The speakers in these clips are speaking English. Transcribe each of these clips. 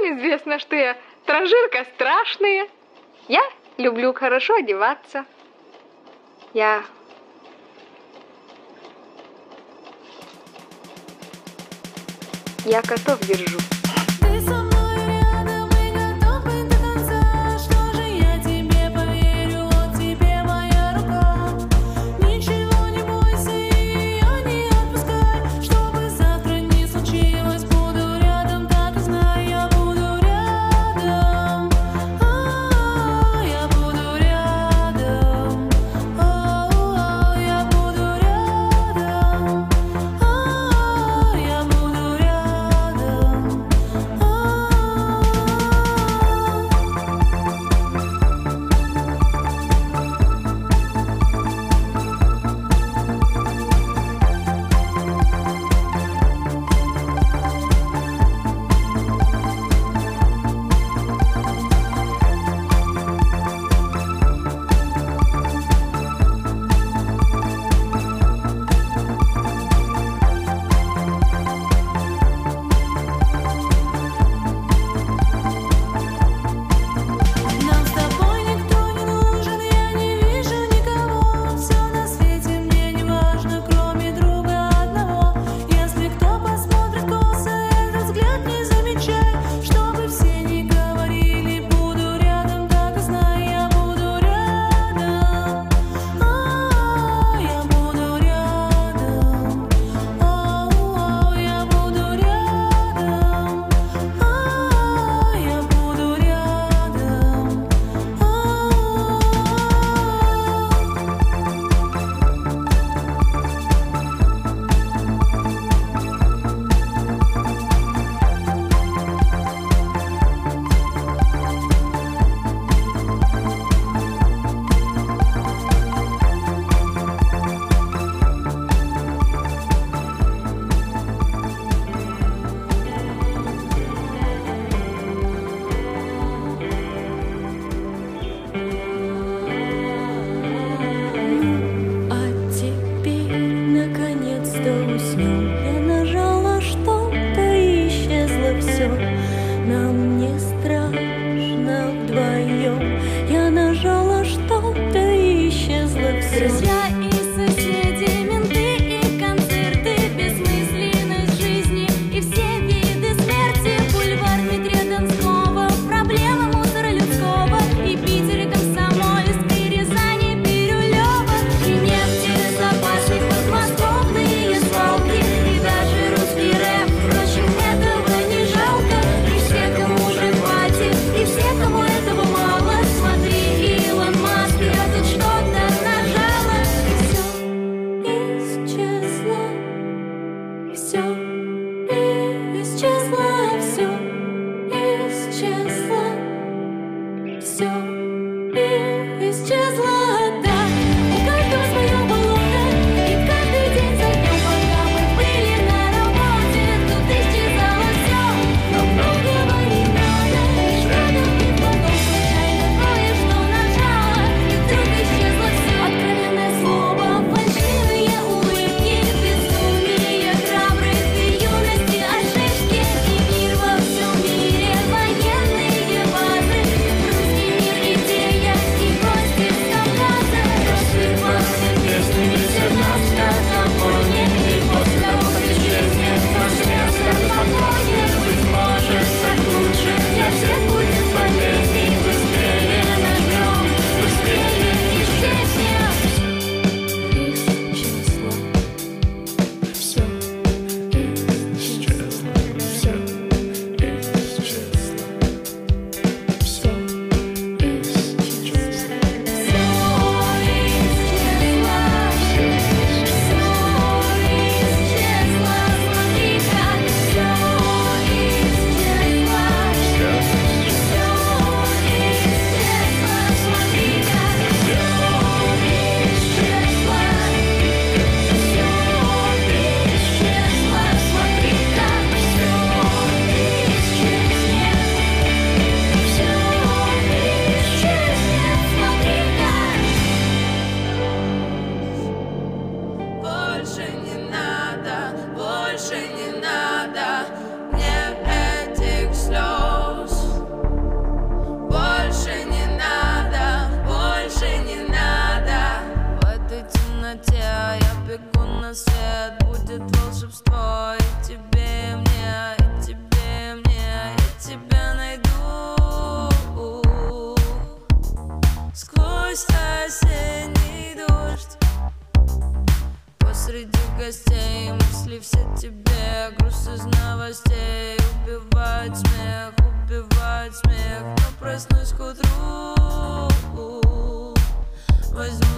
всем известно, что я транжирка страшная. Я люблю хорошо одеваться. Я я котов держу.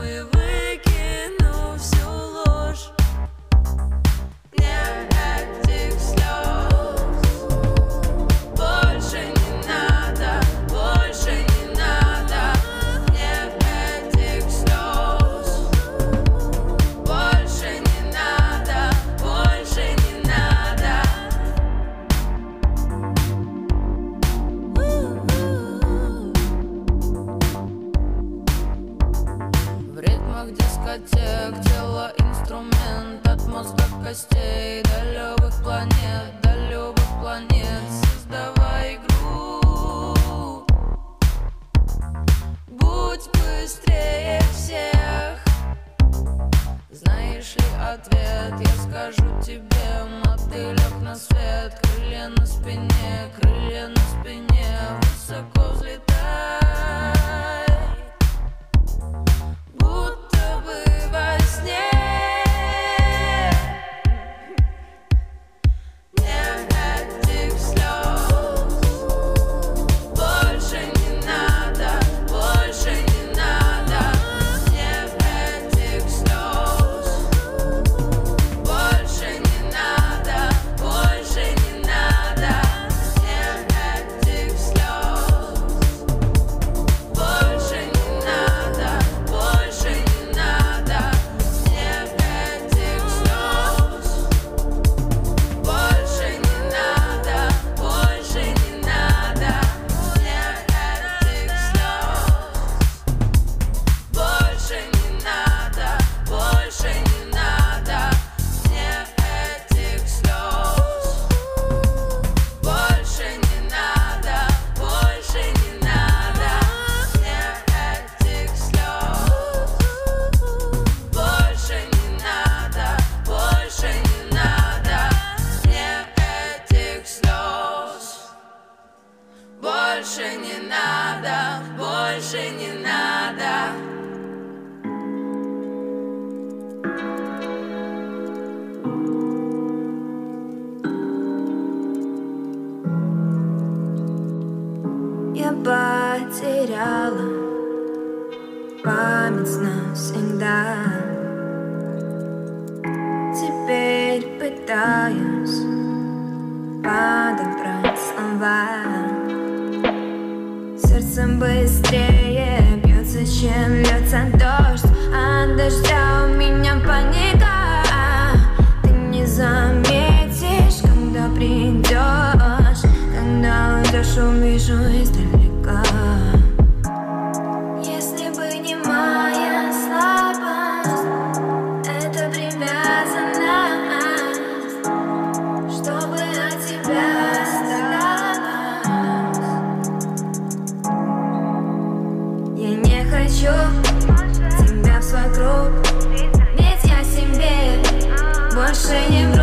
we will. ответ. Я скажу тебе, мотылек на свет. Крылья на спине, крылья на спине. Высоко взлетай. я потеряла память навсегда. Теперь пытаюсь подобрать слова. Сердце быстрее бьется, чем льется дождь, От дождя у меня паника. Ты не заметишь, когда придешь, когда уйдешь, увижу издалека. отношениям.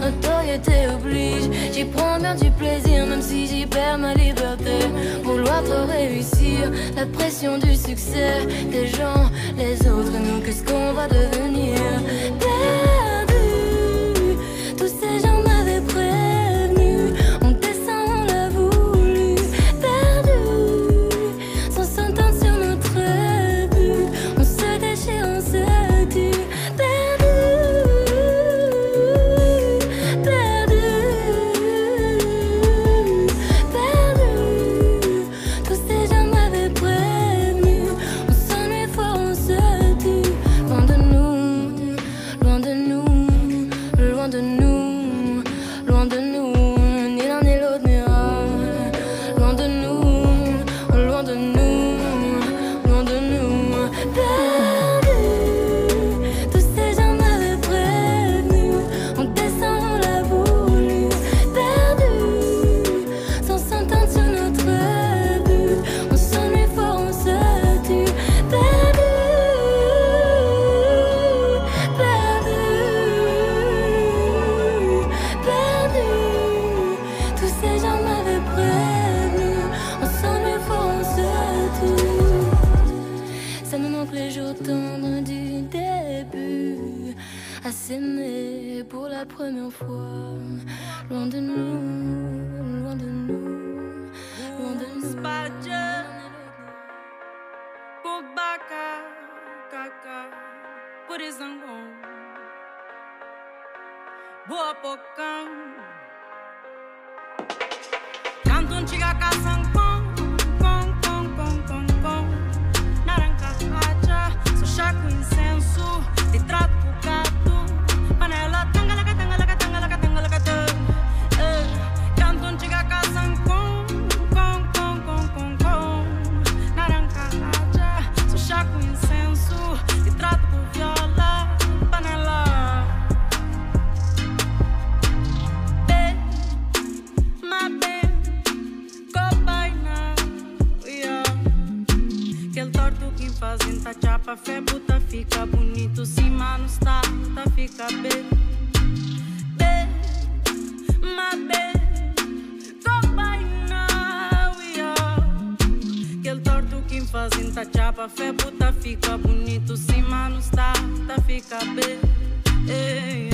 notoriété oblige. J'y prends bien du plaisir, même si j'y perds ma liberté. Vouloir trop réussir, la pression du succès des gens, les autres, nous, qu'est-ce qu'on va devenir? Popocão. Canto um tiga. tá, fica bonito. se mano, tá, tá, fica bem. Ei,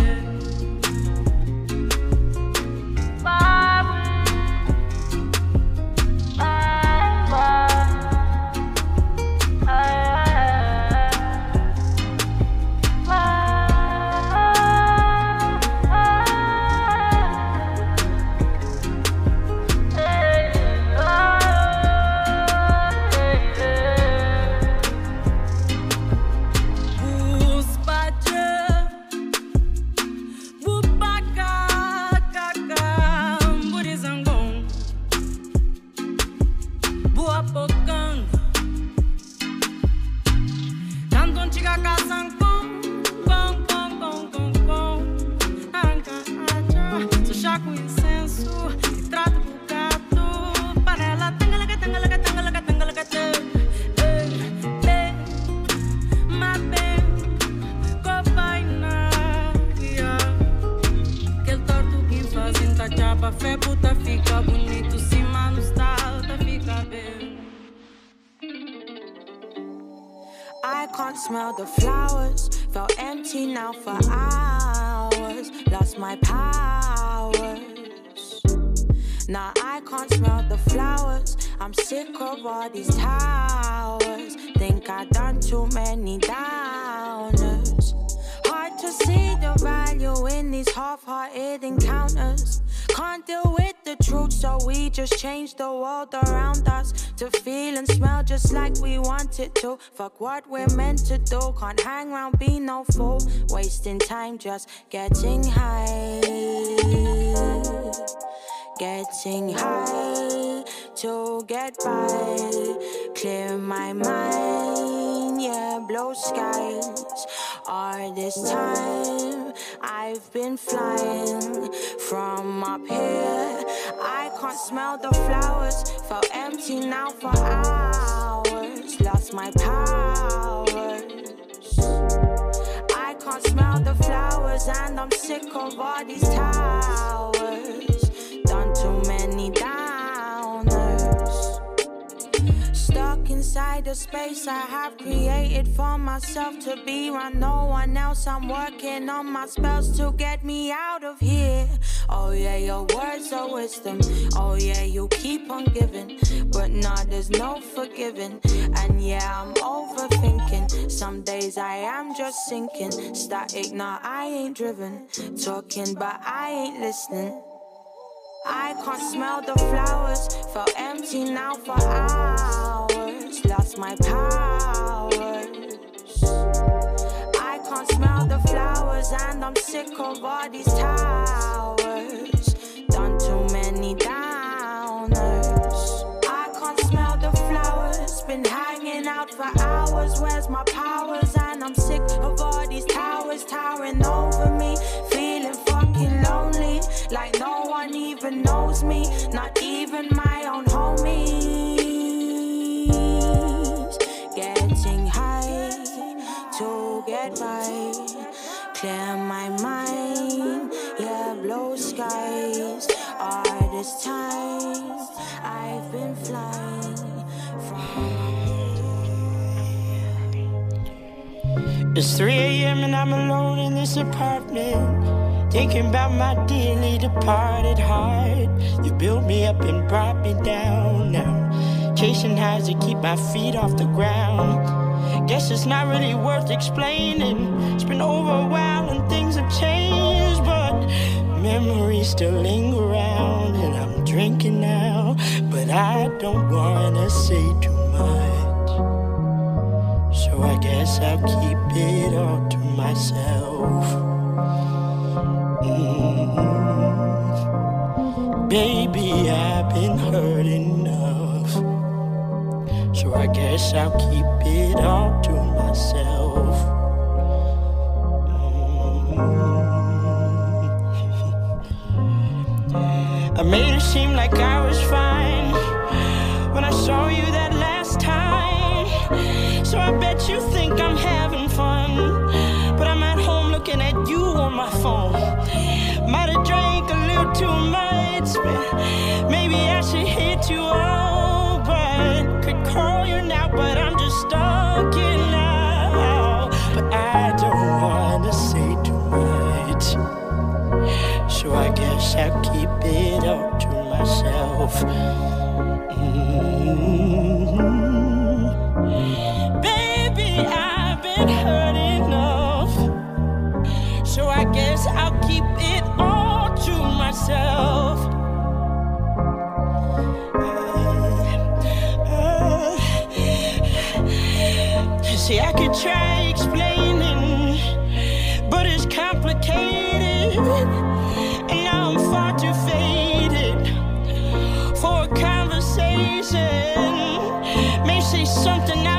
of all these towers. Think I done too many downers. Hard to see the value in these half-hearted encounters. Can't deal with the truth, so we just change the world around us to feel and smell just like we want it to. Fuck what we're meant to do. Can't hang around, be no fool. Wasting time just getting high. Getting high to get by. Clear my mind, yeah, blue skies. All this time I've been flying from up here. I can't smell the flowers, felt empty now for hours. Lost my powers. I can't smell the flowers, and I'm sick of all these towers. The space I have created for myself to be around no one else. I'm working on my spells to get me out of here. Oh, yeah, your words are wisdom. Oh, yeah, you keep on giving. But nah, there's no forgiving. And yeah, I'm overthinking. Some days I am just sinking. Static, nah, I ain't driven. Talking, but I ain't listening. I can't smell the flowers, felt empty now for hours. Lost my powers. I can't smell the flowers, and I'm sick of all these towers. Done too many downers. I can't smell the flowers, been hanging out for hours. Where's my powers? And I'm sick of all these towers towering over me. Feeling fucking lonely, like no one even knows me, not even my clear my mind, yeah, blue skies. All this time I've been flying from. It's 3 a.m. and I'm alone in this apartment. Thinking about my dearly departed heart. You built me up and brought me down now. Chasing highs to keep my feet off the ground. It's not really worth explaining. It's been over a while and things have changed, but memories still linger around. And I'm drinking now, but I don't wanna say too much. So I guess I'll keep it all to myself. Mm. Baby, I've been hurt enough. So I guess I'll keep it all myself. I made it seem like I was fine when I saw you that last time. So I bet you think I'm having fun, but I'm at home looking at you on my phone. Might have drank a little too much, but maybe I should hit you up. but Could call you now, but I'm just stuck. Myself. Mm. Baby, I've been hurt enough. So I guess I'll keep it all to myself. See, I could try explaining, but it's complicated. And now I'm something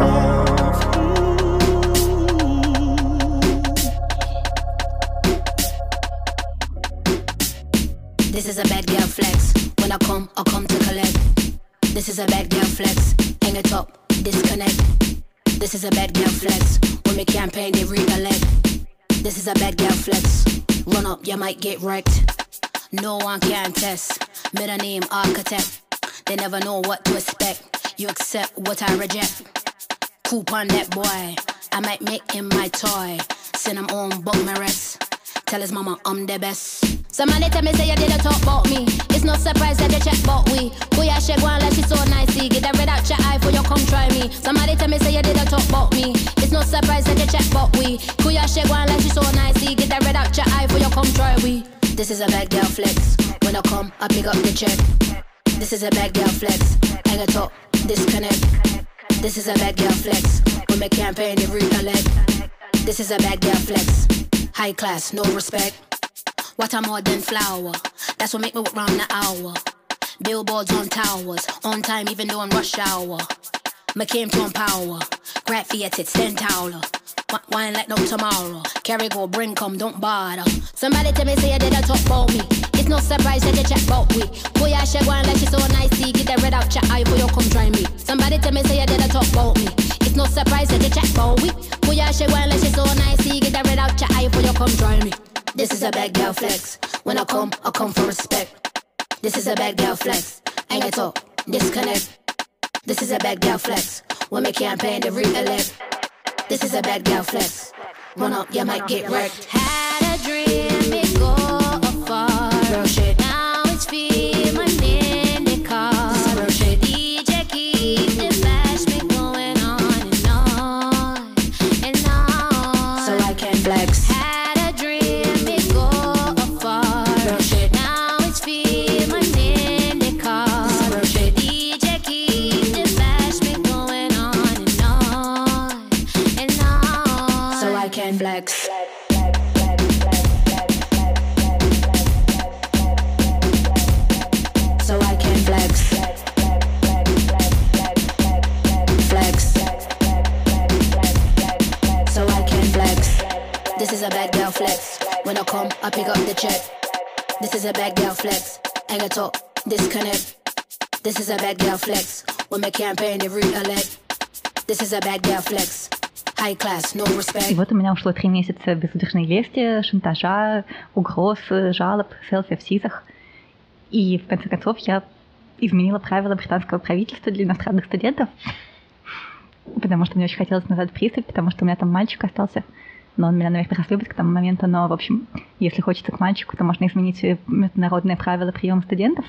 This is a bad girl flex. When I come, I come to collect. This is a bad girl flex. Hang it up, disconnect. This is a bad girl flex. When we campaign, they recollect. This is a bad girl flex. Run up, you might get wrecked. No one can test. Middle name architect. They never know what to expect. You accept what I reject. Coupon that boy. I might make him my toy. Send him on, book my rest. Tell his mama I'm the best. Somebody tell me say you didn't talk about me. It's no surprise that you check about we. Who ya shake one like she so nice. Get that red out your eye for you come try me. Somebody tell me say you didn't talk about me. It's no surprise that you check about we. Who ya shake one like she so nice. Get that red out your eye for you come try we. This is a bad girl flex. When I come, I pick up the check. This is a bad girl flex. Hang it talk, disconnect. This is a bad girl flex. When my campaign, they recollect. This is a bad girl flex. High class, no respect. What I'm more than flower. That's what make me walk round the hour. Billboards on towers. On time, even though I'm rush hour. Me came from power. Grab Fiat, it's ten taller. Wi- Wine like no tomorrow. Carry go, bring come, don't bother. Somebody tell me say you didn't talk about me. It's no surprise that you chat about we. Boy, I shake wine like she so nice. See, get that red out your eye for you come try me. Somebody tell me say you didn't talk about me. It's no surprise that you chat about we. Boy, I shake wine like she so nice. See, get that red out your eye for you come try me. This is a bad girl flex. When I come, I come for respect. This is a bad girl flex. Hang it up, disconnect. This is a bad girl flex. When me campaign to recollect. This is a bad girl flex. Run up, you might get wrecked. Real shit. Is a bad girl flex. Hang it up, disconnect. This is a bad girl flex. My campaign, they recollect. This is a bad girl flex. И вот у меня ушло три месяца безудержной лести, шантажа, угроз, жалоб, селфи в СИЗах. И в конце концов я изменила правила британского правительства для иностранных студентов, потому что мне очень хотелось назад приступ, потому что у меня там мальчик остался, но он меня, наверное, разлюбит к тому моменту, но, в общем, если хочется к мальчику, то можно изменить э, международные правила приема студентов.